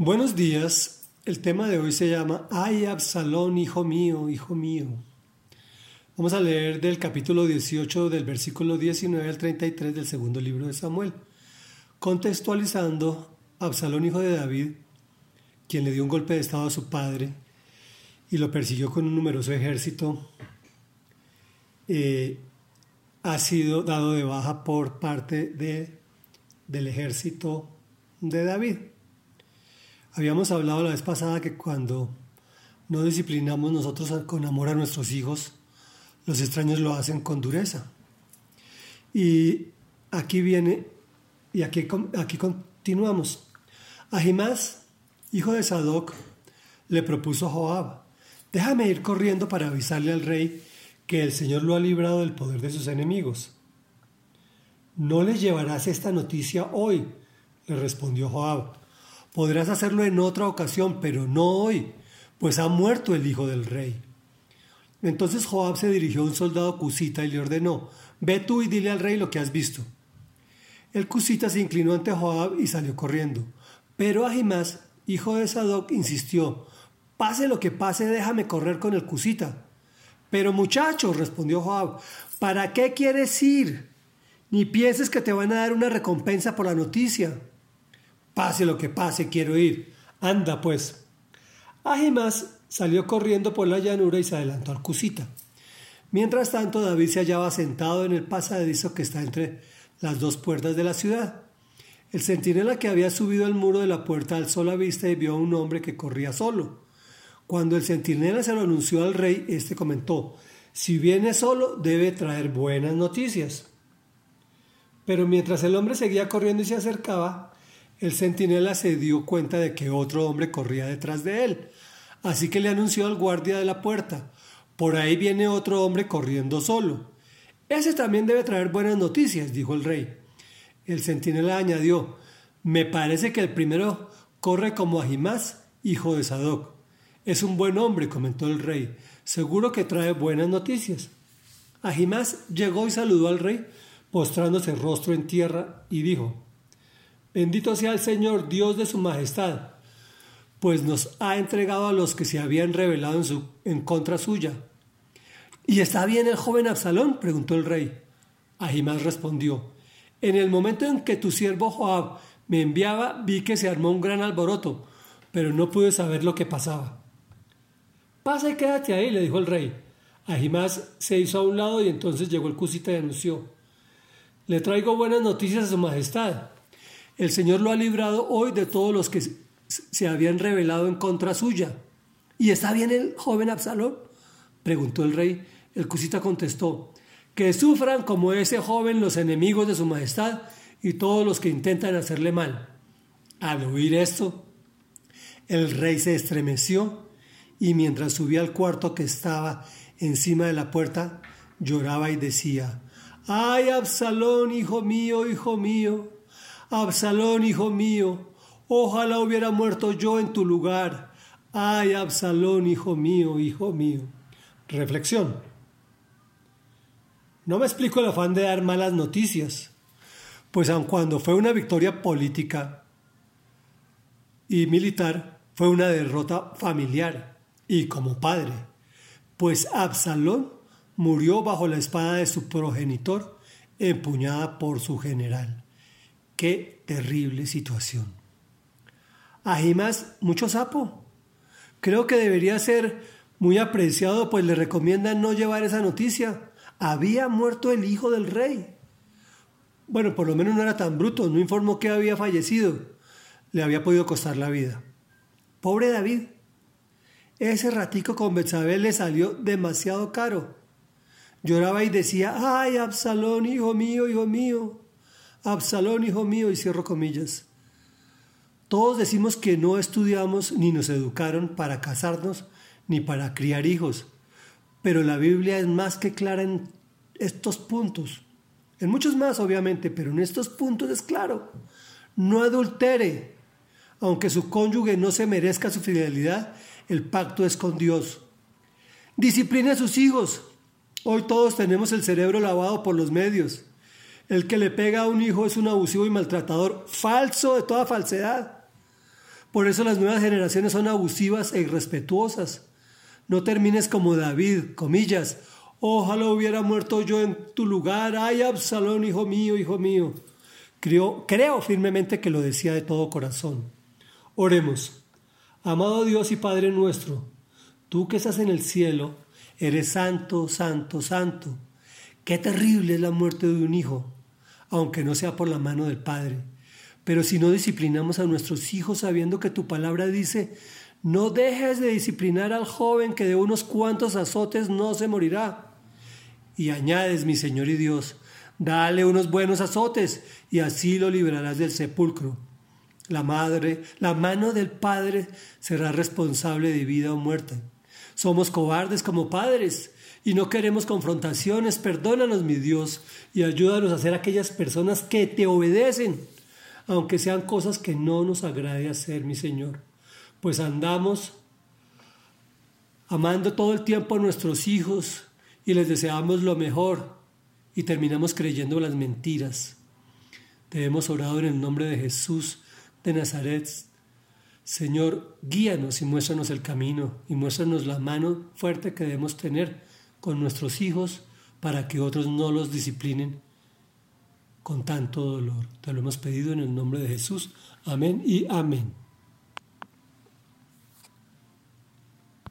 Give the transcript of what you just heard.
Buenos días. El tema de hoy se llama Ay Absalón, hijo mío, hijo mío. Vamos a leer del capítulo 18 del versículo 19 al 33 del segundo libro de Samuel, contextualizando Absalón, hijo de David, quien le dio un golpe de estado a su padre y lo persiguió con un numeroso ejército, eh, ha sido dado de baja por parte de, del ejército de David. Habíamos hablado la vez pasada que cuando no disciplinamos nosotros con amor a nuestros hijos, los extraños lo hacen con dureza. Y aquí viene, y aquí, aquí continuamos. Ahimás, hijo de Sadoc, le propuso a Joab, déjame ir corriendo para avisarle al rey que el Señor lo ha librado del poder de sus enemigos. No le llevarás esta noticia hoy, le respondió Joab, Podrás hacerlo en otra ocasión, pero no hoy, pues ha muerto el hijo del rey. Entonces Joab se dirigió a un soldado cusita y le ordenó, ve tú y dile al rey lo que has visto. El cusita se inclinó ante Joab y salió corriendo. Pero Ahimás, hijo de Sadoc, insistió, pase lo que pase, déjame correr con el cusita. Pero muchacho, respondió Joab, ¿para qué quieres ir? Ni pienses que te van a dar una recompensa por la noticia. Pase lo que pase, quiero ir. Anda, pues. Ahimas salió corriendo por la llanura y se adelantó al Cusita. Mientras tanto, David se hallaba sentado en el pasadizo que está entre las dos puertas de la ciudad. El centinela que había subido al muro de la puerta alzó la vista y vio a un hombre que corría solo. Cuando el centinela se lo anunció al rey, éste comentó, si viene solo, debe traer buenas noticias. Pero mientras el hombre seguía corriendo y se acercaba, el centinela se dio cuenta de que otro hombre corría detrás de él, así que le anunció al guardia de la puerta, por ahí viene otro hombre corriendo solo. Ese también debe traer buenas noticias, dijo el rey. El centinela añadió, me parece que el primero corre como Ahimás, hijo de Sadoc. Es un buen hombre, comentó el rey, seguro que trae buenas noticias. Ahimás llegó y saludó al rey, postrándose rostro en tierra, y dijo, Bendito sea el Señor, Dios de su majestad, pues nos ha entregado a los que se habían rebelado en, su, en contra suya. ¿Y está bien el joven Absalón? preguntó el rey. Ahimás respondió, en el momento en que tu siervo Joab me enviaba, vi que se armó un gran alboroto, pero no pude saber lo que pasaba. Pasa y quédate ahí, le dijo el rey. Ahimás se hizo a un lado y entonces llegó el cusita y anunció, le traigo buenas noticias a su majestad. El Señor lo ha librado hoy de todos los que se habían rebelado en contra suya. ¿Y está bien el joven Absalón? preguntó el rey. El cusita contestó, que sufran como ese joven los enemigos de su majestad y todos los que intentan hacerle mal. Al oír esto, el rey se estremeció y mientras subía al cuarto que estaba encima de la puerta, lloraba y decía, ¡Ay, Absalón, hijo mío, hijo mío! Absalón, hijo mío, ojalá hubiera muerto yo en tu lugar. Ay, Absalón, hijo mío, hijo mío. Reflexión. No me explico el afán de dar malas noticias, pues aun cuando fue una victoria política y militar, fue una derrota familiar y como padre, pues Absalón murió bajo la espada de su progenitor, empuñada por su general. Qué terrible situación. Ajimas, mucho sapo. Creo que debería ser muy apreciado, pues le recomiendan no llevar esa noticia. Había muerto el hijo del rey. Bueno, por lo menos no era tan bruto, no informó que había fallecido. Le había podido costar la vida. Pobre David. Ese ratico con Betsabé le salió demasiado caro. Lloraba y decía, ay, Absalón, hijo mío, hijo mío. Absalón, hijo mío, y cierro comillas. Todos decimos que no estudiamos ni nos educaron para casarnos ni para criar hijos, pero la Biblia es más que clara en estos puntos. En muchos más, obviamente, pero en estos puntos es claro. No adultere. Aunque su cónyuge no se merezca su fidelidad, el pacto es con Dios. Discipline a sus hijos. Hoy todos tenemos el cerebro lavado por los medios. El que le pega a un hijo es un abusivo y maltratador, falso de toda falsedad. Por eso las nuevas generaciones son abusivas e irrespetuosas. No termines como David, comillas. Ojalá hubiera muerto yo en tu lugar. Ay, Absalón, hijo mío, hijo mío. Creo, creo firmemente que lo decía de todo corazón. Oremos. Amado Dios y Padre nuestro, tú que estás en el cielo, eres santo, santo, santo. Qué terrible es la muerte de un hijo, aunque no sea por la mano del Padre. Pero si no disciplinamos a nuestros hijos sabiendo que tu palabra dice, no dejes de disciplinar al joven que de unos cuantos azotes no se morirá. Y añades, mi Señor y Dios, dale unos buenos azotes y así lo librarás del sepulcro. La madre, la mano del Padre será responsable de vida o muerte. Somos cobardes como padres y no queremos confrontaciones. Perdónanos, mi Dios, y ayúdanos a ser aquellas personas que te obedecen aunque sean cosas que no nos agrade hacer, mi Señor, pues andamos amando todo el tiempo a nuestros hijos y les deseamos lo mejor y terminamos creyendo las mentiras. Te hemos orado en el nombre de Jesús de Nazaret. Señor, guíanos y muéstranos el camino y muéstranos la mano fuerte que debemos tener con nuestros hijos para que otros no los disciplinen con tanto dolor. Te lo hemos pedido en el nombre de Jesús. Amén y amén.